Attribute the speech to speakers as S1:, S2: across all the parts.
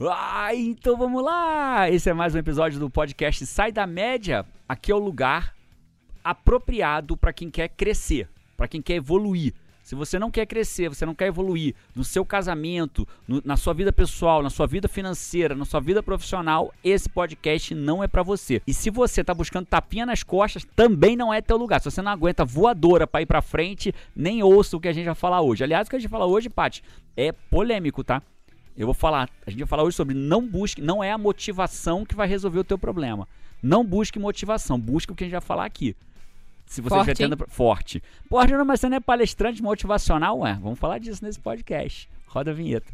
S1: Ah, então vamos lá! Esse é mais um episódio do podcast Sai da Média. Aqui é o lugar apropriado para quem quer crescer, para quem quer evoluir. Se você não quer crescer, você não quer evoluir no seu casamento, no, na sua vida pessoal, na sua vida financeira, na sua vida profissional, esse podcast não é para você. E se você tá buscando tapinha nas costas, também não é teu lugar. Se você não aguenta voadora para ir para frente, nem ouça o que a gente vai falar hoje. Aliás, o que a gente vai falar hoje, Paty, é polêmico, tá? Eu vou falar, a gente vai falar hoje sobre não busque, não é a motivação que vai resolver o teu problema. Não busque motivação, busque o que a gente vai falar aqui. Se você
S2: Forte,
S1: já tendo forte. Pô, Júnior, mas você não é palestrante motivacional, ué? Vamos falar disso nesse podcast. Roda a vinheta.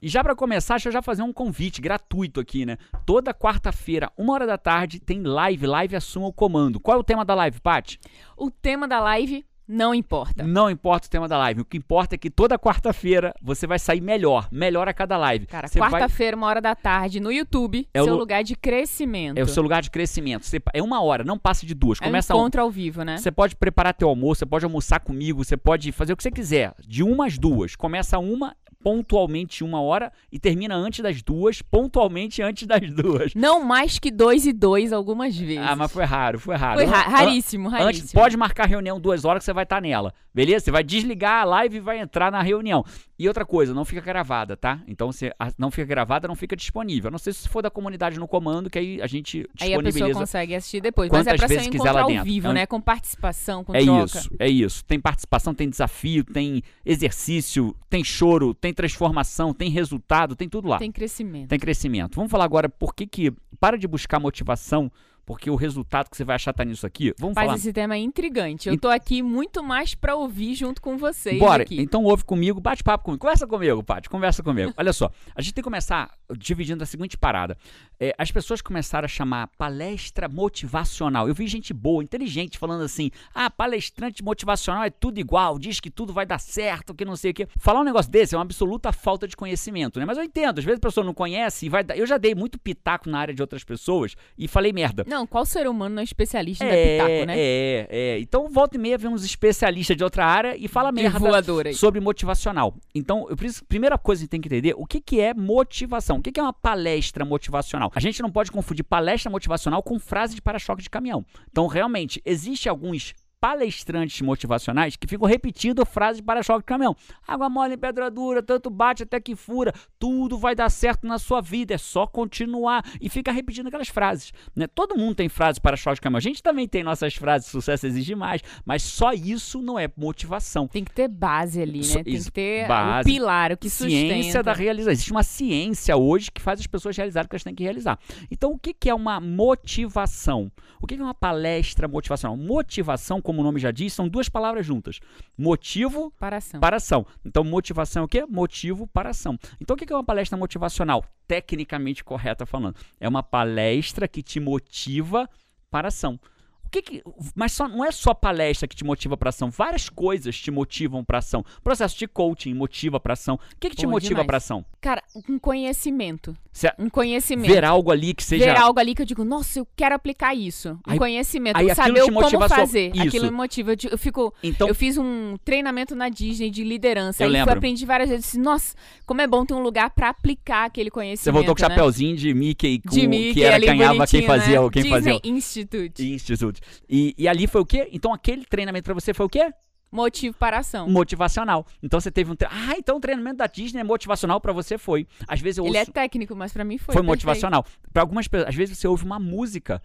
S1: E já para começar, deixa eu já fazer um convite gratuito aqui, né? Toda quarta-feira, uma hora da tarde, tem live. Live assuma o comando. Qual é o tema da live, Paty?
S2: O tema da live não importa.
S1: Não importa o tema da live. O que importa é que toda quarta-feira você vai sair melhor. Melhor a cada live.
S2: Cara,
S1: Você vai-
S2: quarta-feira, uma hora da tarde, no YouTube,
S1: É o
S2: seu
S1: lu-
S2: lugar de crescimento.
S1: É o seu lugar de crescimento. Você- é uma hora, não passa de duas.
S2: É
S1: Começa um-
S2: encontro ao vivo, né?
S1: Você pode preparar teu almoço, você pode almoçar comigo, você pode fazer o que você quiser. De uma às duas. Começa uma, pontualmente uma hora, e termina antes das duas, pontualmente antes das duas.
S2: Não mais que dois e dois algumas vezes.
S1: Ah, mas foi raro, foi raro.
S2: Foi ra-
S1: An-
S2: raríssimo,
S1: Antes,
S2: raríssimo.
S1: pode marcar reunião duas horas que você vai estar nela. Beleza? Você vai desligar a live e vai entrar na reunião. E outra coisa, não fica gravada, tá? Então, se não fica gravada, não fica disponível. A não sei se for da comunidade no comando, que aí a gente
S2: Aí a
S1: disponibiliza.
S2: pessoa consegue assistir depois. Mas é pra ser
S1: vezes quiser
S2: encontro
S1: lá
S2: ao
S1: dentro.
S2: vivo,
S1: É um-
S2: né? Com participação, com
S1: É
S2: troca.
S1: isso, é isso. Tem participação, tem desafio, tem exercício, tem choro, tem transformação, tem resultado, tem tudo lá.
S2: Tem crescimento.
S1: Tem crescimento. Vamos falar agora por que que... Para de buscar motivação, porque o resultado que você vai achar tá nisso aqui. Vamos
S2: Faz
S1: falar...
S2: esse tema intrigante. Eu tô aqui muito mais pra ouvir junto com vocês
S1: Bora,
S2: aqui.
S1: então ouve comigo, bate papo comigo, conversa comigo, Paty, conversa comigo. Olha só, a gente tem que começar dividindo a seguinte parada. É, as pessoas começaram a chamar palestra motivacional. Eu vi gente boa, inteligente, falando assim: ah, palestrante motivacional é tudo igual, diz que tudo vai dar certo, que não sei o quê. Falar um negócio desse é uma absoluta falta de conhecimento, né? Mas eu entendo, às vezes a pessoa não conhece e vai dar. Eu já dei muito pitaco na área de outras pessoas e falei merda.
S2: Não, qual ser humano não é especialista em
S1: É,
S2: dar pitaco, né?
S1: é, é. Então, volta e meia, vem uns especialistas de outra área e fala merda
S2: voadora
S1: sobre motivacional. Então, eu primeira coisa que a gente tem que entender, o que, que é motivação? O que, é uma palestra motivacional? A gente não pode confundir palestra motivacional com frase de para-choque de caminhão. Então, realmente, existe alguns palestrantes motivacionais que ficam repetindo frase de para-choque de caminhão. Água mole em pedra dura, tanto bate até que fura, tudo vai dar certo na sua vida, é só continuar. E fica repetindo aquelas frases. Né? Todo mundo tem frase para-choque de caminhão. A gente também tem nossas frases, sucesso exige mais, mas só isso não é motivação.
S2: Tem que ter base ali, né? Tem que ter
S1: base,
S2: o pilar, o que
S1: ciência
S2: sustenta.
S1: da realização. Existe uma ciência hoje que faz as pessoas realizarem o que elas têm que realizar. Então, o que, que é uma motivação? O que, que é uma palestra motivacional? Motivação, como o nome já diz, são duas palavras juntas: motivo
S2: Para ação.
S1: para ação. Então, motivação é o quê? Motivo para ação. Então, o que que é uma palestra motivacional? Tecnicamente correta falando. É uma palestra que te motiva para ação. O que que, mas só, não é só palestra que te motiva para ação. Várias coisas te motivam para ação. Processo de coaching motiva para ação. O que, que te motiva para ação?
S2: Cara, um conhecimento.
S1: Você
S2: Um conhecimento.
S1: ver algo ali que seja.
S2: Ver algo ali que eu digo, nossa, eu quero aplicar isso. Um
S1: Aí-
S2: conhecimento.
S1: aí
S2: saber como
S1: sua-
S2: fazer.
S1: Isso.
S2: Aquilo me motiva. Eu, fico.
S1: Então,
S2: eu fiz um treinamento na Disney de liderança.
S1: Eu
S2: aí
S1: lembro.
S2: eu aprendi várias vezes. disse, Nossa, como é bom ter um lugar pra aplicar aquele conhecimento.
S1: você voltou com o
S2: né?
S1: chapeuzinho de Mickey, com,
S2: de Mickey,
S1: que era ganhava quem
S2: bonitinho,
S1: fazia,
S2: né?
S1: quem
S2: Disney
S1: fazia. o-
S2: Institute.
S1: E, e ali foi o quê? Então aquele treinamento para você foi o quê?
S2: Motivo para ação.
S1: motivacional. Então você teve um. tre- Ah, então o treinamento da Disney é motivacional pra você foi. Às vezes eu
S2: Ele é
S1: ouço.
S2: técnico, mas pra mim foi.
S1: foi
S2: perfeito.
S1: motivacional. Pra algumas pessoas, às vezes você ouve uma música.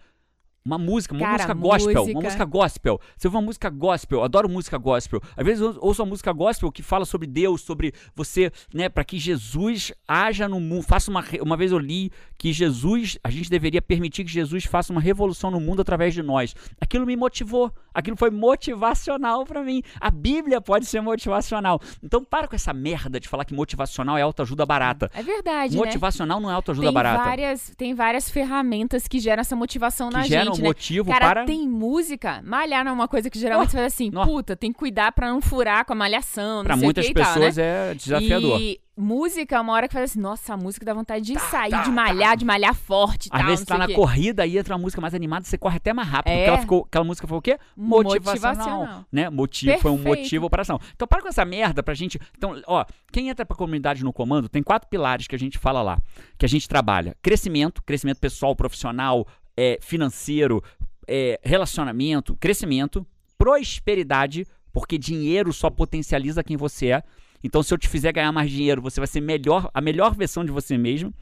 S1: Uma música, uma
S2: Cara,
S1: música gospel,
S2: música-
S1: uma música gospel. Você ouve uma música gospel, adoro música gospel. Às vezes eu ouço uma música gospel que fala sobre Deus, sobre você, né, para que Jesus haja no mundo. Faça uma uma vez eu li que Jesus, a gente deveria permitir que Jesus faça uma revolução no mundo através de nós. Aquilo me motivou. Aquilo foi motivacional pra mim. A Bíblia pode ser motivacional. Então para com essa merda de falar que motivacional é autoajuda barata.
S2: É verdade, né?
S1: Motivacional não é autoajuda
S2: Tem
S1: barata.
S2: várias, tem várias ferramentas que geram essa motivação
S1: que
S2: na
S1: geram
S2: Né?
S1: motivo
S2: Cara,
S1: para.
S2: tem música. Malhar não é uma coisa que geralmente você faz assim,
S1: Nó.
S2: puta, tem que cuidar pra não furar com a malhação, não
S1: Pra
S2: sei
S1: muitas
S2: o que e tal,
S1: pessoas
S2: né?
S1: é desafiador.
S2: E música é uma hora que faz assim, nossa, a música dá vontade de sair,
S1: tá,
S2: de malhar, de malhar forte
S1: Às
S2: tal,
S1: vezes
S2: não
S1: tá na
S2: quê.
S1: corrida e entra uma música mais animada, você corre até mais rápido.
S2: É.
S1: Porque ela ficou, aquela música foi o quê? Motivacional.
S2: Motivacional.
S1: Né? Motivo, foi um
S2: Perfeito.
S1: motivo para ação. Então para com essa merda pra gente. Então, ó, quem entra pra comunidade no comando, tem quatro pilares que a gente fala lá, que a gente trabalha: crescimento, crescimento pessoal, profissional, é, financeiro, é, relacionamento, crescimento, prosperidade, porque dinheiro só potencializa quem você é. Então, se eu te fizer ganhar mais dinheiro, você vai ser melhor, a melhor versão de você mesmo.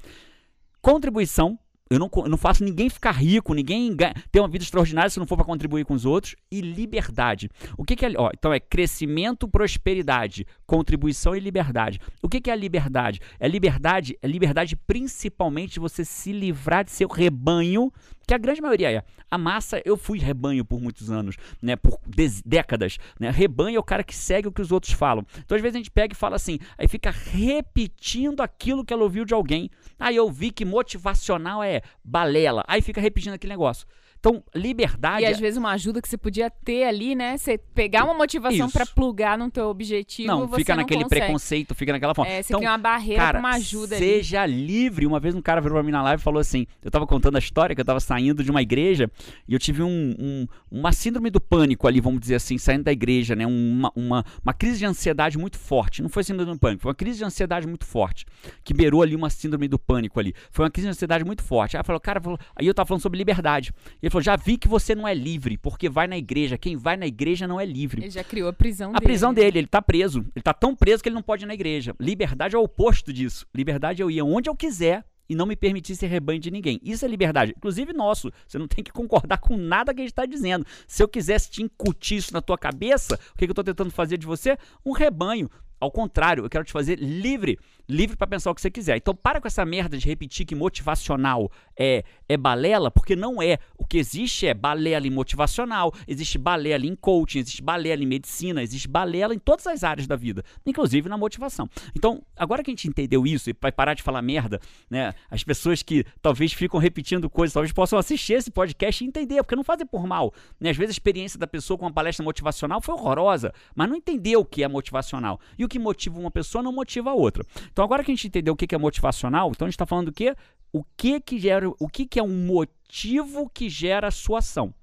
S1: Contribuição. Eu não, eu não faço ninguém ficar rico, ninguém ter uma vida extraordinária se não for para contribuir com os outros. E liberdade. O que, que é. Ó, então é crescimento, prosperidade, contribuição e liberdade. O que, que é a liberdade? É liberdade, é liberdade principalmente de você se livrar de seu rebanho, que a grande maioria é. A massa, eu fui rebanho por muitos anos, né? Por décadas. Né? Rebanho é o cara que segue o que os outros falam. Então, às vezes, a gente pega e fala assim, aí fica repetindo aquilo que ela ouviu de alguém. Aí eu vi que motivacional é balela. Aí fica repetindo aquele negócio. Então, liberdade.
S2: E às vezes uma ajuda que você podia ter ali, né? Você pegar uma motivação pra plugar no teu objetivo,
S1: não,
S2: você
S1: fica
S2: não
S1: naquele
S2: consegue.
S1: preconceito, fica naquela forma.
S2: É, você
S1: então,
S2: cria uma barreira
S1: cara,
S2: uma ajuda ali.
S1: seja livre. Uma vez um cara virou pra mim na live e falou assim: eu tava contando a história que eu tava saindo de uma igreja e eu tive um, um- uma síndrome do pânico ali, vamos dizer assim, saindo da igreja, né? Uma, uma, uma crise de ansiedade muito forte. Não foi síndrome do pânico, foi uma crise de ansiedade muito forte. Que beirou ali uma síndrome do pânico ali. Foi uma crise de ansiedade muito forte. Aí, falou, cara, falou- aí eu tava falando sobre liberdade. E falou: já vi que você não é livre, porque vai na igreja. Quem vai na igreja não é livre.
S2: Ele já criou a prisão
S1: A
S2: dele.
S1: prisão
S2: né?
S1: dele, ele tá preso. Ele tá tão preso que ele não pode ir na igreja. Liberdade é o oposto disso. Liberdade é eu ir onde eu quiser e não me permitir ser rebanho de ninguém. Isso é liberdade. Inclusive nosso. Você não tem que concordar com nada que a gente está dizendo. Se eu quisesse te incutir isso na tua cabeça, o que, que eu tô tentando fazer de você? Um rebanho. Ao contrário, eu quero te fazer livre, livre para pensar o que você quiser. Então para com essa merda de repetir que motivacional é é balela, porque não é. O que existe é balela em motivacional, existe balela em coaching, existe balela em medicina, existe balela em todas as áreas da vida, inclusive na motivação. Então, agora que a gente entendeu isso e vai parar de falar merda, né? As pessoas que talvez ficam repetindo coisas, talvez possam assistir esse podcast e entender, porque não fazem por mal. Né? Às vezes a experiência da pessoa com uma palestra motivacional foi horrorosa, mas não entendeu o que é motivacional. E o que motiva uma pessoa não motiva a outra. Então, agora que a gente entendeu o que é motivacional, então a gente está falando do quê? O que que gera, o que que é um motivo que gera a sua ação.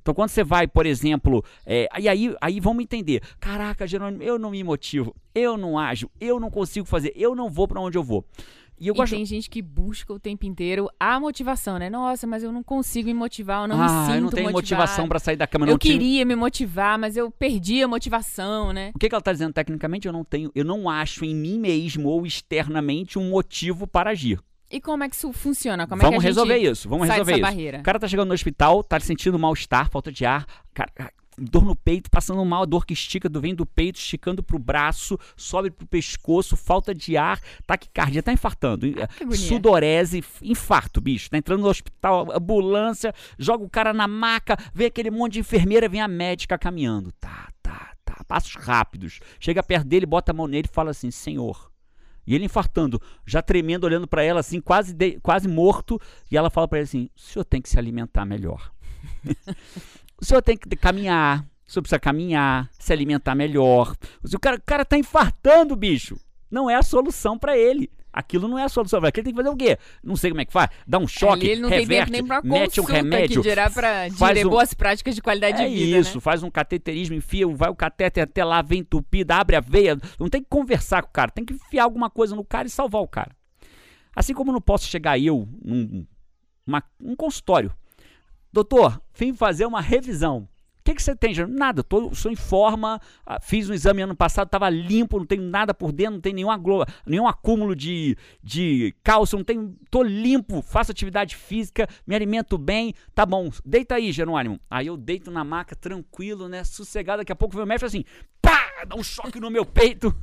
S1: Então, quando você vai, por exemplo, é, e aí, aí vamos entender: caraca, Jerônimo, eu não me motivo, eu não ajo, eu não consigo fazer, eu não vou para onde eu vou. E eu
S2: E
S1: gosto.
S2: tem gente que busca o tempo inteiro a motivação, né? Nossa, mas eu não consigo me motivar, eu não me
S1: ah,
S2: sinto
S1: eu não tenho
S2: motivado.
S1: motivação para sair da cama.
S2: Eu
S1: não
S2: queria me motivar, mas eu perdi a motivação, né?
S1: O que, que ela está dizendo tecnicamente? Eu não tenho, eu não acho em mim mesmo ou externamente um motivo para agir.
S2: E como é que isso funciona? Como
S1: vamos
S2: é que a gente
S1: resolver isso, vamos resolver isso.
S2: barreira?
S1: O cara tá chegando no hospital, tá sentindo mal-estar, falta de ar, cara, dor no peito, passando mal, a dor que estica, do vem do peito, esticando pro braço, sobe pro pescoço, falta de ar, taquicardia, tá infartando,
S2: agonia.
S1: sudorese, infarto, bicho, tá entrando no hospital, ambulância, joga o cara na maca, vem aquele monte de enfermeira, vem a médica caminhando, tá, tá, tá, passos rápidos, chega perto dele, bota a mão nele e fala assim, senhor, e ele infartando, já tremendo, olhando para ela assim, quase, de- quase morto. E ela fala para ele assim: o senhor tem que se alimentar melhor. o senhor tem que caminhar. O senhor precisa caminhar, se alimentar melhor. O cara, o cara tá infartando, bicho. Não é a solução para ele. Aquilo não é a solução. Aquele tem que fazer o quê? Não sei como é que faz. Dá um choque,
S2: Ali ele não
S1: reverte,
S2: tem tempo nem pra
S1: mete um remédio.
S2: que dirá pra
S1: faz um-
S2: boas práticas de qualidade
S1: É
S2: de vida,
S1: isso,
S2: né?
S1: faz um cateterismo, enfia, vai o catéter até lá, vem entupido, abre a veia. Não tem que conversar com o cara, tem que enfiar alguma coisa no cara e salvar o cara. Assim como não posso chegar eu num uma- um consultório. Doutor, vim fazer uma revisão. O que, que você tem, Jerônimo? Nada, tô, sou em forma, ah, fiz um exame ano passado, estava limpo, não tenho nada por dentro, não tem nenhum, aglo- nenhum acúmulo de, de cálcio, não tenho, tô limpo, faço atividade física, me alimento bem, tá bom, deita aí, Jerônimo. Aí eu deito na maca, tranquilo, né, sossegado, daqui a pouco vem o médico assim, pá, dá um choque no meu peito.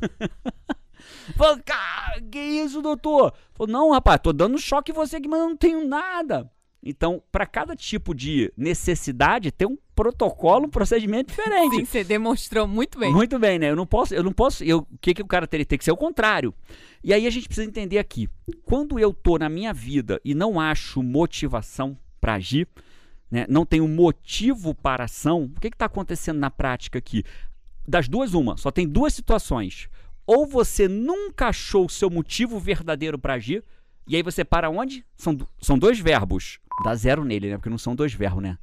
S1: Falei, cara, que isso, doutor? Falei, não, rapaz, tô dando choque em você aqui, mas eu não tenho nada. Então, para cada tipo de necessidade, tem um protocolo, um procedimento diferente.
S2: Sim, você demonstrou muito bem.
S1: Muito bem, né? Eu não posso, eu não posso, eu, o que que o cara teria tem que ser o contrário. E aí a gente precisa entender aqui, quando eu tô na minha vida e não acho motivação para agir, né, não um motivo para a ação, o que está acontecendo na prática aqui? Das duas, uma, só tem duas situações. Ou você nunca achou o seu motivo verdadeiro para agir, e aí você para onde? São, são dois verbos. Dá zero nele, né? Porque não são dois verbos, né?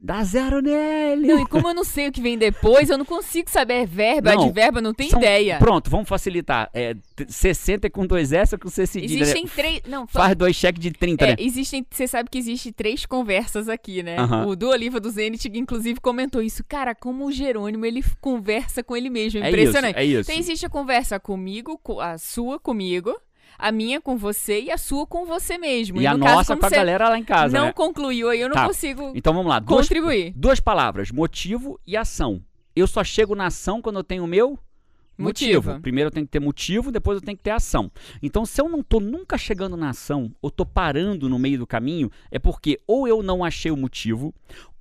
S1: Dá zero nele.
S2: Não, e como eu não sei o que vem depois, eu não consigo saber verbo,
S1: Não,
S2: advérbio, eu não tenho
S1: São-
S2: ideia.
S1: Pronto, vamos facilitar. É, t- 60 é com dois S ou com C cedilha? né?
S2: Existem três. Não, fa-
S1: Faz dois cheques de 30,
S2: é,
S1: né?
S2: existem. Você sabe que existe três conversas aqui, né? O do Oliva do Zenit, inclusive, comentou isso. Cara, como o Jerônimo ele conversa com ele mesmo. É
S1: É
S2: impressionante.
S1: isso, é isso.
S2: Então existe a conversa comigo, co- a sua comigo, a minha com você e a sua com você mesmo.
S1: E a
S2: no
S1: nossa
S2: caso,
S1: com a galera lá em casa,
S2: não
S1: né?
S2: concluiu aí, eu não
S1: Tá.
S2: consigo
S1: Então vamos lá. Duas,
S2: contribuir.
S1: duas palavras: motivo e ação. Eu só chego na ação quando eu tenho o meu motivo.
S2: Motivo.
S1: Primeiro eu tenho que ter motivo, depois eu tenho que ter ação. Então, se eu não tô nunca chegando na ação, ou tô parando no meio do caminho, é porque ou eu não achei o motivo,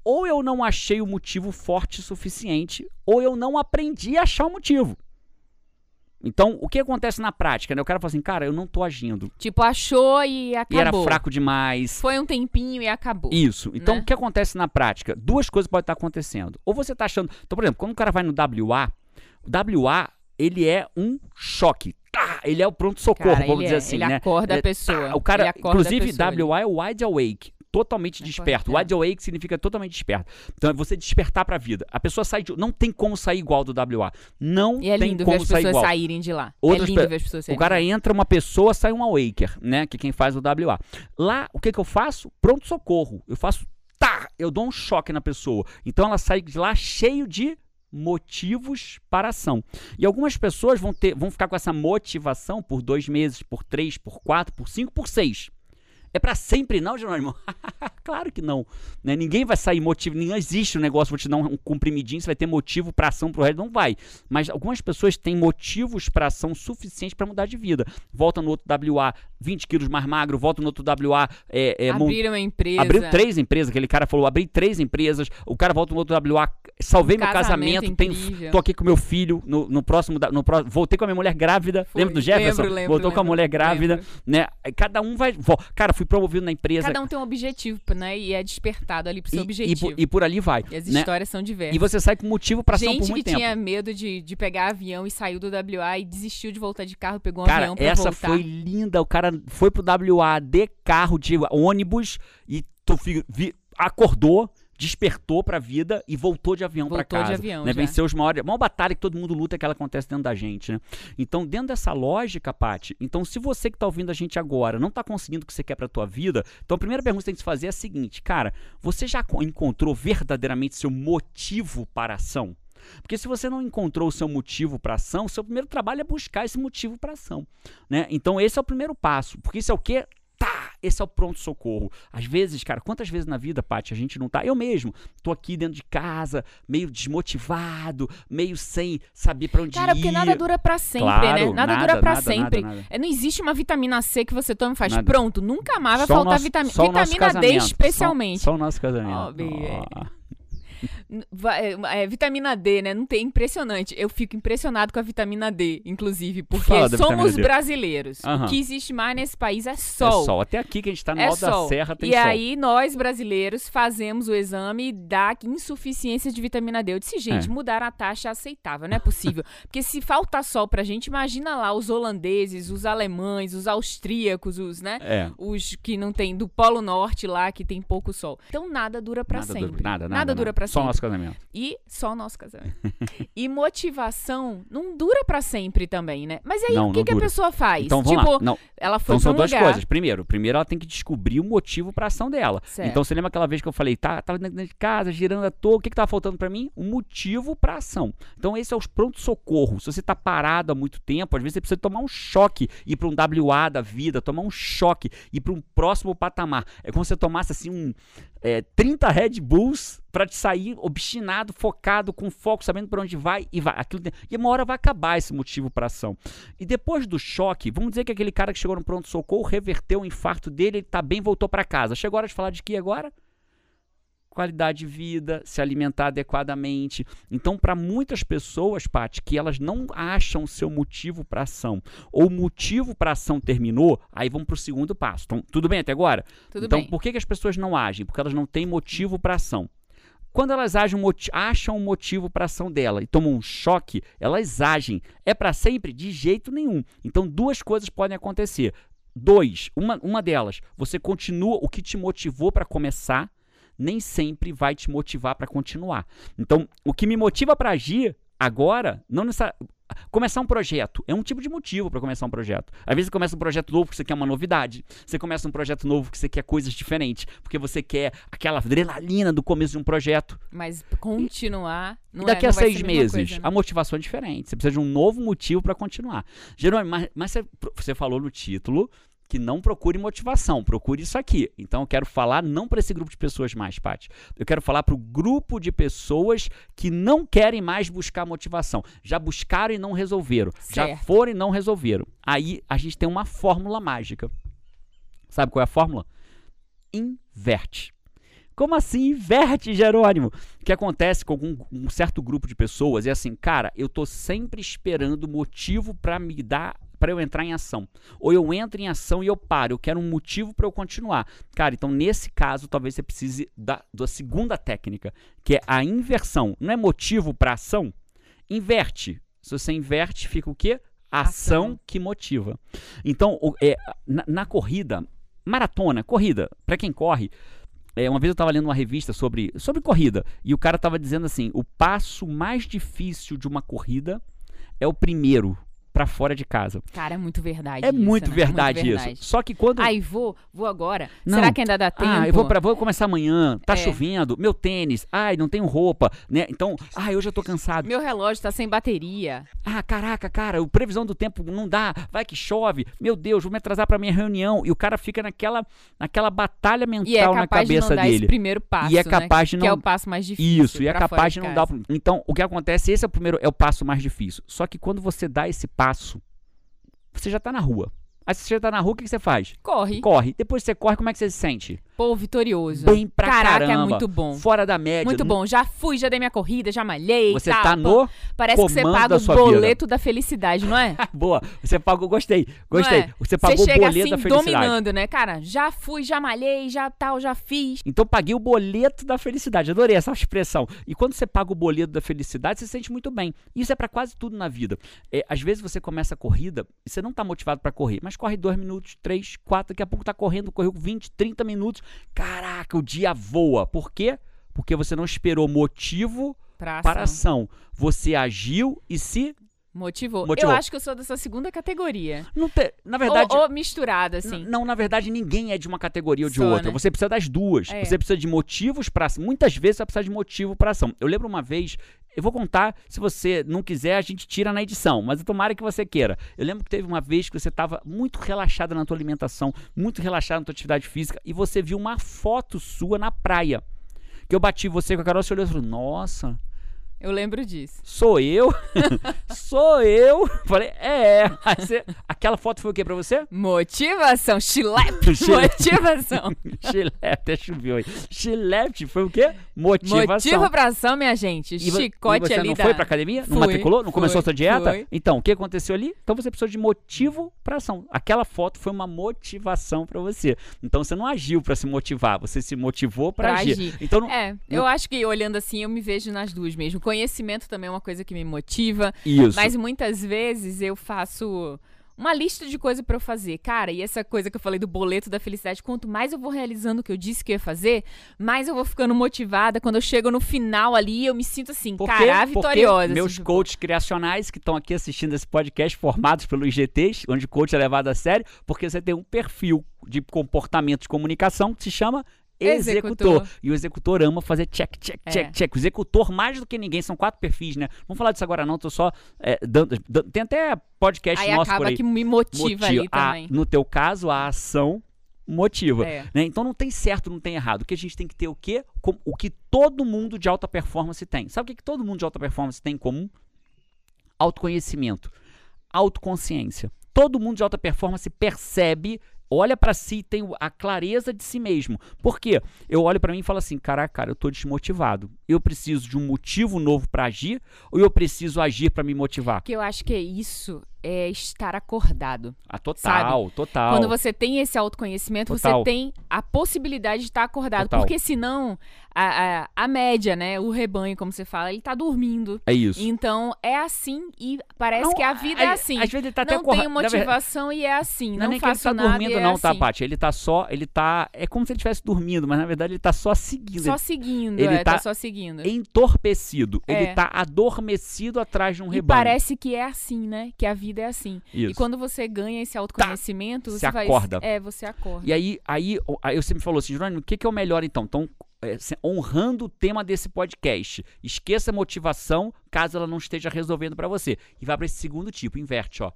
S1: ou eu não achei o motivo forte o suficiente, ou eu não aprendi a achar o motivo. Então, o que acontece na prática? Né? O cara fala assim, cara, eu não tô agindo.
S2: Tipo, achou e acabou.
S1: E era fraco demais.
S2: Foi um tempinho e acabou.
S1: Isso. Então,
S2: né?
S1: o que acontece na prática? Duas coisas podem estar acontecendo. Ou você está achando. Então, por exemplo, quando o cara vai no WA, o WA, ele é um choque. Tá! Ele é o pronto-socorro,
S2: Cara,
S1: vamos dizer
S2: é-
S1: assim,
S2: ele
S1: né?
S2: acorda a
S1: É,
S2: pessoa.
S1: tá, o cara,
S2: Ele acorda a
S1: inclusive,
S2: pessoa ali.
S1: WA é wide awake. Totalmente
S2: Acorda,
S1: desperto.
S2: é.
S1: Wide awake significa totalmente desperto. Então é você despertar pra vida. A pessoa sai de. Não tem como sair igual do WA. Não
S2: E é
S1: tem
S2: lindo ver
S1: como
S2: as
S1: sair
S2: pessoas
S1: igual.
S2: saírem de lá.
S1: Outras
S2: é lindo
S1: pe-
S2: ver as pessoas
S1: O
S2: saírem.
S1: cara
S2: de lá.
S1: entra uma pessoa, sai um awaker, né? Que é quem faz o WA. Lá, o que que eu faço? Pronto socorro. Eu faço tá, eu dou um choque na pessoa. Então ela sai de lá cheio de motivos para ação. E algumas pessoas vão ter, vão ficar com essa motivação por dois meses, por três, por quatro, por cinco, por seis. É pra sempre não, Jerônimo? claro que não. Né? Ninguém vai sair motivo, não existe um negócio, vou te dar um comprimidinho, você vai ter motivo pra ação pro resto, não vai. Mas algumas pessoas têm motivos pra ação suficientes pra mudar de vida. Volta no outro WA 20 quilos mais magro, volta no outro WA é, é,
S2: Abriram uma empresa.
S1: Abriu três empresas, aquele cara falou, abri três empresas, o cara volta no outro WA, salvei
S2: Um
S1: meu
S2: casamento
S1: casamento, tenho, tô aqui com meu filho, no, no próximo, no, pró- voltei com a minha mulher grávida,
S2: Foi.
S1: lembra do Jefferson?
S2: Lembro, lembro,
S1: Voltou com a
S2: lembro,
S1: mulher grávida,
S2: lembro.
S1: né? Cada um vai, cara, fui promovido na empresa.
S2: Cada um tem um objetivo, né? E é despertado ali pro seu
S1: e, e,
S2: objetivo.
S1: por, e por ali vai,
S2: E as
S1: né?
S2: histórias são diversas.
S1: E você sai com motivo pra ação por
S2: Gente que
S1: muito tempo.
S2: tinha medo de, de pegar avião e saiu do WA e desistiu de voltar de carro, pegou um
S1: Cara,
S2: avião pra
S1: essa
S2: voltar.
S1: foi linda. O cara foi pro WA de carro, de ônibus e tu vi- acordou, despertou pra vida e voltou de avião pra
S2: Voltou de
S1: casa.
S2: avião,
S1: né? Venceu os maiores. A maior batalha que todo mundo luta é que acontece dentro da gente, né? Então, dentro dessa lógica, Paty, então se você que tá ouvindo a gente agora não tá conseguindo o que você quer pra tua vida, então a primeira pergunta que você tem que se fazer é a seguinte, cara, você já co- encontrou verdadeiramente seu motivo para a ação? Porque se você não encontrou o seu motivo para ação, seu primeiro trabalho é buscar esse motivo para ação, né? Então esse é o primeiro passo, porque isso é o quê? Tá, esse é o pronto socorro. Às vezes, cara, quantas vezes na vida, Paty, a gente não tá, eu mesmo, tô aqui dentro de casa, meio desmotivado, meio sem saber para onde
S2: Cara,
S1: ir.
S2: porque nada dura pra sempre,
S1: Claro,
S2: né? Nada,
S1: nada,
S2: dura
S1: nada,
S2: sempre.
S1: nada, nada.
S2: É, Não existe uma vitamina C que você toma e faz pronto. Nunca mais vai
S1: Só o
S2: faltar
S1: nosso-
S2: vitamina.
S1: o
S2: Vitamina D especialmente.
S1: Só, só o nosso casamento.
S2: Baby. É, é, vitamina D, né? Não tem impressionante. Eu fico impressionado com a vitamina D, inclusive, porque
S1: Fala
S2: somos brasileiros.
S1: Aham.
S2: O que existe mais nesse país é
S1: É
S2: sol.
S1: sol. Até aqui que a gente tá no
S2: É
S1: alto da serra tem
S2: e
S1: sol.
S2: aí, nós brasileiros fazemos o exame da insuficiência de vitamina D. Eu disse, gente,
S1: É.
S2: mudar a taxa é aceitável, não é possível. Porque se falta sol pra gente, imagina lá os holandeses, os alemães, os austríacos, os, né?
S1: É.
S2: Os que não tem do Polo Norte lá, que tem pouco sol. Então nada dura pra
S1: nada
S2: sempre.
S1: Dura, nada, nada,
S2: dura
S1: nada. Só o nosso casamento.
S2: E só o nosso casamento. e motivação não dura pra sempre também, né? Mas aí
S1: Não,
S2: o que, que a pessoa faz?
S1: Então vamos
S2: tipo,
S1: lá. Não,
S2: ela foi
S1: Então são
S2: um
S1: duas
S2: lugar.
S1: coisas. Primeiro, primeiro ela tem que descobrir o motivo pra ação dela.
S2: Certo.
S1: Então você lembra aquela vez que eu falei, tá, tava dentro de casa, girando à toa, o que que tava faltando pra mim? Um motivo pra ação. Então esse é os pronto socorro. Se você tá parado há muito tempo, às vezes você precisa tomar um choque, ir pra um WA da vida, tomar um choque, ir pra um próximo patamar. É como se você tomasse assim um é, 30 Red Bulls pra te sair obstinado, focado, com foco, sabendo pra onde vai e vai. Aquilo, e uma hora vai acabar esse motivo pra ação. E depois do choque, vamos dizer que aquele cara que chegou no pronto-socorro reverteu o infarto dele, ele tá bem, voltou pra casa. Chegou a hora de falar de que agora? Qualidade de vida, se alimentar adequadamente. Então, para muitas pessoas, Paty, que elas não acham o seu motivo para ação, ou o motivo para ação terminou, aí vamos para o segundo passo. Então, tudo bem até agora?
S2: Tudo
S1: então,
S2: bem.
S1: por que, que as pessoas não agem? Porque elas não têm motivo para ação. Quando elas agem, acham um motivo para ação dela e tomam um choque, elas agem. É para sempre? De jeito nenhum. Então, duas coisas podem acontecer. Dois, uma, uma delas, você continua o que te motivou para começar, nem sempre vai te motivar para continuar. Então, o que me motiva para agir agora, não nessa começar um projeto é um tipo de motivo para começar um projeto. Às vezes você começa um projeto novo porque você quer uma novidade. Você começa um projeto novo porque você quer coisas diferentes, porque você quer aquela adrenalina do começo de um projeto.
S2: Mas continuar. Não
S1: e daqui
S2: é,
S1: a
S2: não
S1: seis
S2: a mesma
S1: meses,
S2: coisa, né?
S1: a motivação é diferente. Você precisa de um novo motivo para continuar. Jerônimo, mas, mas você, você falou no título que não procure motivação, procure isso aqui. Então eu quero falar não para esse grupo de pessoas mais, Paty. Eu quero falar para o grupo de pessoas que não querem mais buscar motivação. Já buscaram e não resolveram. Já
S2: Certo.
S1: foram e não resolveram. Aí a gente tem uma fórmula mágica. Sabe qual é a fórmula? Inverte. Como assim inverte, Jerônimo? O que acontece com algum, um certo grupo de pessoas é assim, cara, eu tô sempre esperando motivo para me dar, para eu entrar em ação. Ou eu entro em ação e eu paro, eu quero um motivo para eu continuar. Cara, então nesse caso talvez você precise da, da segunda técnica, que é a inversão. Não é motivo para ação? Inverte. Se você inverte, fica o quê? Ação,
S2: Ação.
S1: que motiva. Então, é, na, na corrida, maratona, corrida, para quem corre, é, uma vez eu estava lendo uma revista sobre, sobre corrida e o cara estava dizendo assim: o passo mais difícil de uma corrida é o primeiro para fora de casa.
S2: Cara, é muito verdade
S1: É
S2: isso,
S1: muito
S2: né?
S1: verdade,
S2: Muito verdade.
S1: isso. Só que quando
S2: Ai, vou, vou agora.
S1: Não.
S2: Será que ainda dá tempo?
S1: ah, eu vou, pra, vou começar amanhã, tá
S2: É.
S1: chovendo, meu tênis, ai, não tenho roupa, né? Então, ai, hoje eu tô cansado.
S2: Meu relógio tá sem bateria.
S1: Ah, caraca, cara, o previsão do tempo não dá, vai que chove, meu Deus, vou me atrasar pra minha reunião. E o cara fica naquela, naquela batalha mental
S2: E é
S1: na
S2: capaz de
S1: cabeça
S2: não dar esse
S1: dele.
S2: primeiro passo,
S1: E é
S2: né?
S1: capaz de
S2: Que é
S1: não-
S2: o passo mais difícil.
S1: Isso, e é capaz de não dar. Então, o que acontece, esse é o primeiro, é o passo mais difícil. Só que quando você dá esse passo, você já tá na rua. Aí você já tá na rua, o que, que você faz?
S2: Corre.
S1: Corre. Depois que você corre, como é que você se sente?
S2: Pô, vitorioso.
S1: Bem pra
S2: Caraca,
S1: caramba.
S2: é muito bom.
S1: Fora da média.
S2: Muito bom. Já fui, já dei minha corrida, já malhei.
S1: Você tá
S2: pô.
S1: no.
S2: Parece que você paga o
S1: sua vida.
S2: boleto da felicidade, não é?
S1: Boa. Você pagou, gostei. Gostei.
S2: é?
S1: Você pagou
S2: você
S1: o boleto
S2: assim,
S1: da felicidade.
S2: dominando, né, cara? Já fui, já malhei, já tal, já fiz.
S1: Então paguei o boleto da felicidade. Adorei essa expressão. E quando você paga o boleto da felicidade, você se sente muito bem. Isso é pra quase tudo na vida. É, às vezes você começa a corrida e você não tá motivado pra correr, mas corre dois minutos, três, quatro, daqui a pouco tá correndo, correu 20, 30 minutos. Caraca, o dia voa. Por quê? Porque você não esperou motivo
S2: Pra ação.
S1: para ação. Você agiu e se.
S2: Motivou.
S1: Motivou.
S2: Eu acho que eu sou dessa segunda categoria.
S1: Não te- Na verdade.
S2: ou, ou misturada, assim.
S1: Não, na verdade, ninguém é de uma categoria ou de outra.
S2: né?
S1: Você precisa das duas.
S2: É.
S1: Você precisa de motivos para Muitas vezes você vai precisar de motivo para ação. Eu lembro uma vez, eu vou contar, se você não quiser, a gente tira na edição, mas tomara que você queira. Eu lembro que teve uma vez que você estava muito relaxada na tua alimentação, muito relaxada na tua atividade física, e você viu uma foto sua na praia. Que eu bati você com a Carol, você olhou e falou, nossa,
S2: Eu lembro disso.
S1: sou eu? sou eu? Falei, é. Aí você- aquela foto foi o que pra você?
S2: Motivação. Chilep.
S1: Chilep.
S2: Motivação.
S1: Chilep, até choveu aí. Chilep foi o quê? Motivação.
S2: Motiva pra ação, minha gente.
S1: E
S2: Chicote
S1: e você
S2: ali
S1: não
S2: da...
S1: foi pra academia? Não
S2: Fui,
S1: matriculou? Não começou a
S2: fui,
S1: sua dieta?
S2: fui.
S1: Então, o que aconteceu ali? Então você precisou de motivo pra ação. Aquela foto foi uma motivação pra você. Então você não agiu pra se motivar, você se motivou pra,
S2: Pra
S1: agir.
S2: agir.
S1: Então não...
S2: É, eu acho que olhando assim, eu me vejo nas duas mesmo. Conhecimento também é uma coisa que me motiva.
S1: Isso.
S2: Mas muitas vezes eu faço uma lista de coisas pra eu fazer. Cara, e essa coisa que eu falei do boleto da felicidade, quanto mais eu vou realizando o que eu disse que eu ia fazer, mais eu vou ficando motivada. Quando eu chego no final ali, eu me sinto assim,
S1: Por quê?
S2: cara,
S1: Porque
S2: vitoriosa.
S1: meus
S2: assim, tipo,
S1: coaches criacionais que estão aqui assistindo esse podcast, formados pelos IGTs, onde coach é levado a sério, porque você tem um perfil de comportamento de comunicação que se chama executor.
S2: Executor.
S1: E o executor ama fazer check, check,
S2: É.
S1: check, check. O executor, mais do que ninguém, são quatro perfis, né? Vamos falar disso agora não, tô só é, dando, dando- Tem até podcast
S2: Aí
S1: nosso por
S2: acaba
S1: aí.
S2: que me motiva, ali
S1: A-
S2: também.
S1: no teu caso, a ação motiva.
S2: É.
S1: né? Então não tem certo, não tem errado. O que a gente tem que ter o quê? Com- o que todo mundo de alta performance tem. Sabe o que, que todo mundo de alta performance tem em comum? Autoconhecimento, autoconsciência. Todo mundo de alta performance percebe olha pra si e tem a clareza de si mesmo. Por quê? Eu olho pra mim e falo assim, caraca, cara, eu tô desmotivado. Eu preciso de um motivo novo pra agir ou eu preciso agir pra me motivar?
S2: Que eu acho que é isso é estar acordado.
S1: Ah, total, total.
S2: Quando você tem esse autoconhecimento,
S1: Total.
S2: você tem a possibilidade de estar acordado.
S1: Total.
S2: Porque senão, a, a, a média, né? O rebanho, como você fala, ele tá dormindo.
S1: É isso.
S2: Então, é assim e parece
S1: Não,
S2: que a vida
S1: a-
S2: é assim.
S1: Às vezes ele tá até
S2: não tenho
S1: na verdade-
S2: motivação e é assim.
S1: Não,
S2: Não,
S1: é nem que ele
S2: faço
S1: tá
S2: nada
S1: dormindo,
S2: é
S1: não, tá,
S2: assim.
S1: Paty? Ele tá só. Ele tá. É como se ele estivesse dormindo, mas na verdade ele tá só seguindo.
S2: Só
S1: ele
S2: seguindo,
S1: ele
S2: é,
S1: tá
S2: tá só seguindo.
S1: entorpecido. Ele
S2: É.
S1: tá adormecido atrás de um
S2: E
S1: rebanho.
S2: parece que é assim, né? Que a vida é assim.
S1: Isso.
S2: E quando você ganha esse autoconhecimento,
S1: Você
S2: você vai.
S1: acorda.
S2: É, você acorda.
S1: E aí, aí, aí você me falou assim, Jerônimo, o que, que é o melhor então? Então, é, honrando o tema desse podcast, esqueça a motivação caso ela não esteja resolvendo pra você. E vai pra esse segundo tipo, inverte, ó.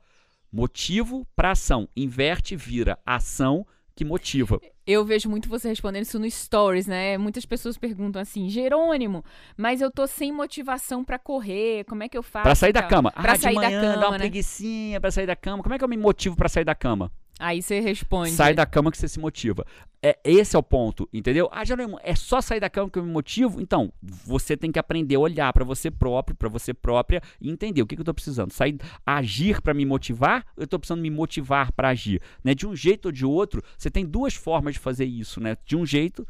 S1: Motivo pra ação. Inverte, vira ação que motiva.
S2: Eu vejo muito você respondendo isso no stories, né? Muitas pessoas perguntam assim, Jerônimo, mas eu tô sem motivação pra correr, como é que eu faço?
S1: Pra sair da
S2: Então,
S1: cama.
S2: Pra
S1: ah,
S2: sair
S1: manhã,
S2: da
S1: dá
S2: cama,
S1: uma
S2: né?
S1: preguicinha pra sair da cama. Como é que eu me motivo pra sair da cama?
S2: Aí você responde.
S1: Sai da cama que você se motiva. É, esse é o ponto, entendeu? Ah, Jerônimo, é só sair da cama que eu me motivo? Então, você tem que aprender a olhar pra você próprio, pra você própria e entender o que, que eu tô precisando. Sair, agir pra me motivar eu tô precisando me motivar pra agir? Né? De um jeito ou de outro, você tem duas formas de fazer isso, né? De um jeito,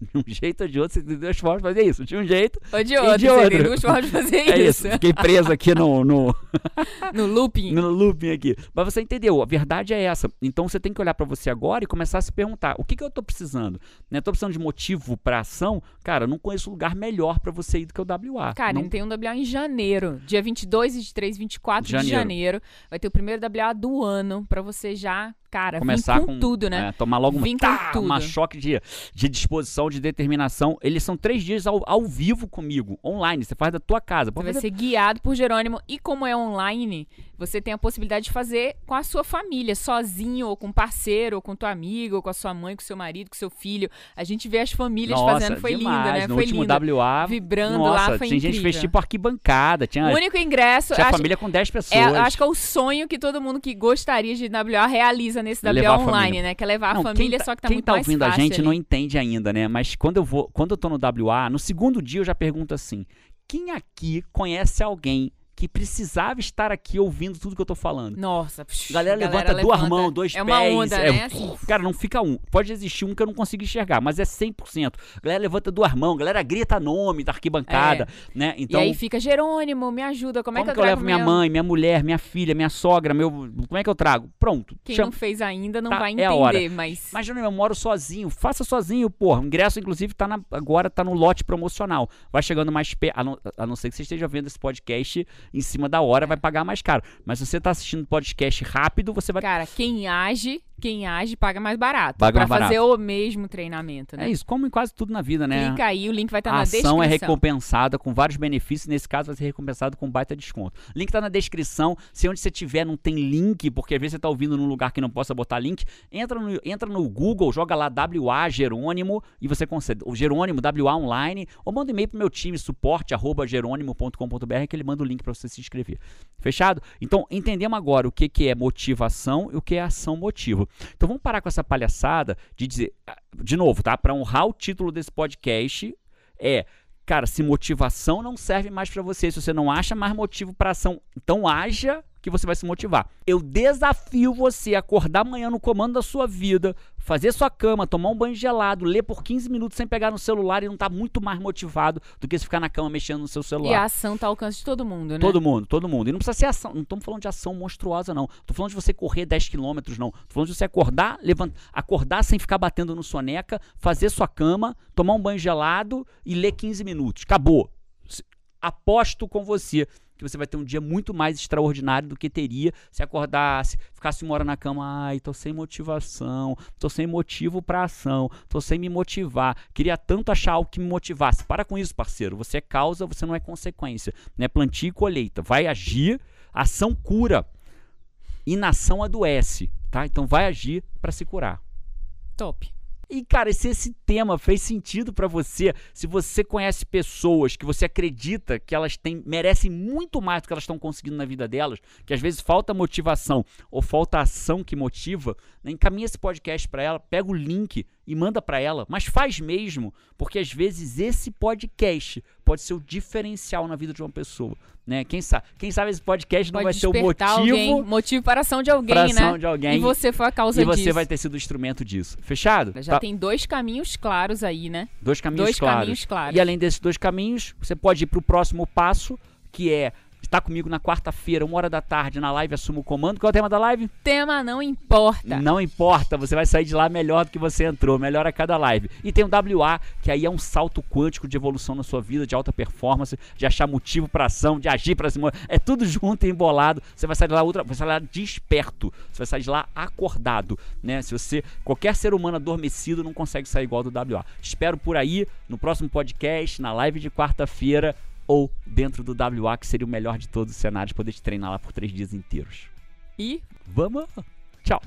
S1: de um jeito ou de outro, você tem duas formas de fazer isso. De um jeito,
S2: Ou de outro,
S1: de
S2: você
S1: outro.
S2: tem duas formas de fazer
S1: é isso.
S2: isso.
S1: Fiquei preso aqui no- no,
S2: No looping.
S1: no looping aqui. Mas você entendeu, a verdade é essa. Então você tem que olhar pra você agora e começar a se perguntar: o que, que eu tô precisando? Né? Tô precisando de motivo pra ação? Cara, eu não conheço lugar melhor pra você ir do que o WA.
S2: Cara,
S1: não...
S2: tem um WA em janeiro. Dia 22, 23, 24 de
S1: Janeiro.
S2: janeiro. Vai ter o primeiro WA do ano pra você já, cara,
S1: Começar
S2: vir com, tudo, né?
S1: é, tomar logo
S2: Vim com
S1: tá, uma choque de, de disposição, de determinação. Eles são três dias ao, ao vivo comigo, online. Você faz da tua casa.
S2: Você
S1: Pode
S2: vai
S1: fazer
S2: ser guiado por Jerônimo. E como é online, você tem a possibilidade de fazer com a sua família, sozinho, ou com um parceiro, ou com tua amiga, ou com a sua mãe, com seu marido, com seu filho. A gente vê as famílias
S1: Nossa,
S2: fazendo, foi
S1: demais.
S2: linda, né?
S1: No
S2: foi
S1: último
S2: linda.
S1: WA,
S2: Vibrando
S1: nossa,
S2: lá, foi
S1: tinha gente que fez
S2: incrível.
S1: tipo arquibancada. Tinha,
S2: O único ingresso,
S1: tinha
S2: acho,
S1: família com 10 pessoas.
S2: é, acho que é o sonho que todo mundo que gostaria de WA realiza nesse
S1: É
S2: WA
S1: levar
S2: online, né? Que é levar
S1: Não,
S2: a família,
S1: quem tá,
S2: só que tá
S1: quem
S2: muito
S1: tá
S2: mais
S1: ouvindo
S2: fácil
S1: a gente
S2: ali.
S1: não entende ainda, né? Mas quando eu vou, quando eu tô no WA, no segundo dia eu já pergunto assim: quem aqui conhece alguém que precisava estar aqui ouvindo tudo que eu tô falando?
S2: Nossa, psh,
S1: Galera, levanta duas mãos, dois
S2: é
S1: pés.
S2: uma onda,
S1: é-
S2: né? Assim,
S1: Cara, não fica um. Pode existir um que eu não consigo enxergar, mas é 100%. Galera, levanta duas mãos, galera grita nome da arquibancada, né? Então,
S2: e aí fica, Jerônimo, me ajuda, como,
S1: como
S2: é que eu
S1: que eu levo minha mãe, minha mulher, minha filha, minha sogra, meu. Como é que eu trago? Pronto.
S2: Quem
S1: chama-
S2: não fez ainda não
S1: Tá,
S2: vai
S1: é
S2: entender, mas...
S1: Mas, Júnior, eu moro sozinho. Faça sozinho, porra. O ingresso, inclusive, tá na- agora tá no lote promocional. Vai chegando mais perto. A, não- a não ser que você esteja vendo esse podcast em cima da hora, vai pagar mais caro. Mas se você tá assistindo podcast rápido, você vai.
S2: Cara, quem age, quem age paga mais barato.
S1: Paga
S2: pra
S1: mais
S2: fazer o mesmo treinamento, né?
S1: É isso, como em quase tudo na vida, né?
S2: Clica aí, o link vai estar
S1: a
S2: na
S1: ação
S2: descrição.
S1: é recompensada com vários benefícios, nesse caso vai ser recompensado com baita desconto. Link tá na descrição. Se onde você tiver não tem link, porque às vezes você tá ouvindo num lugar que não possa botar link, entra no, entra no Google, joga lá WA Jerônimo e você consegue. O Jerônimo WA online, ou manda um e-mail pro meu time, suporte arroba jerônimo.com.br que ele manda o link para você se inscrever. Fechado? Então, entendemos agora o que, que é motivação e o que é ação motivo. Então vamos parar com essa palhaçada de dizer, ah, de novo, tá? Para honrar o título desse podcast, é, cara, se motivação não serve mais pra você, se você não acha mais motivo pra ação, então haja que você vai se motivar. Eu desafio você a acordar amanhã no comando da sua vida, fazer sua cama, tomar um banho gelado, ler por 15 minutos sem pegar no celular e não estar muito mais motivado do que se ficar na cama mexendo no seu celular.
S2: E a ação tá ao alcance de todo mundo, né?
S1: Todo mundo, todo mundo. E não precisa ser ação. Não estamos falando de ação monstruosa, não. Tô falando de você correr 10 quilômetros, não. Tô falando de você acordar, levantar, acordar sem ficar batendo no soneca, fazer sua cama, tomar um banho gelado e ler 15 minutos. Acabou. Aposto com você que você vai ter um dia muito mais extraordinário do que teria se acordasse, ficasse uma hora na cama, ai, tô sem motivação, tô sem motivo pra ação, tô sem me motivar. Queria tanto achar algo que me motivasse. Para com isso, parceiro. Você é causa, você não é consequência. Né? Plantio e colheita. Vai agir, ação cura. Inação adoece, tá? Então vai agir para se curar.
S2: Top.
S1: E, cara, se esse tema fez sentido para você, se você conhece pessoas que você acredita que elas têm, merecem muito mais do que elas estão conseguindo na vida delas, que às vezes falta motivação ou falta ação que motiva, né, encaminha esse podcast para ela, pega o link e manda para ela, mas faz mesmo, porque às vezes esse podcast pode ser o diferencial na vida de uma pessoa, né? Quem sabe, quem sabe esse podcast não
S2: Pode
S1: vai ser o motivo
S2: alguém, motivo para ação de alguém,
S1: para
S2: né?
S1: ação de alguém
S2: E você foi a causa
S1: e você
S2: disso.
S1: vai ter sido o instrumento disso. Fechado?
S2: Já
S1: Tá-
S2: tem dois caminhos claros aí, né?
S1: dois caminhos
S2: dois
S1: claros.
S2: caminhos claros.
S1: E além desses dois caminhos, você pode ir para o próximo passo, que é estar comigo na quarta-feira, uma hora da tarde, na live Assumo o Comando. Qual é o tema da live?
S2: Tema não importa.
S1: Não importa, você vai sair de lá melhor do que você entrou, melhor a cada live. E tem o WA, que aí é um salto quântico de evolução na sua vida, de alta performance, de achar motivo para ação, de agir para cima. É tudo junto e embolado. Você vai sair de lá outra, vai sair de lá desperto. Você vai sair de lá acordado, né? Se você qualquer ser humano adormecido não consegue sair igual do WA. Espero por aí no próximo podcast, na live de quarta-feira ou dentro do WA, que seria o melhor de todos os cenários, poder te treinar lá por três dias inteiros.
S2: E
S1: Vamos! Tchau!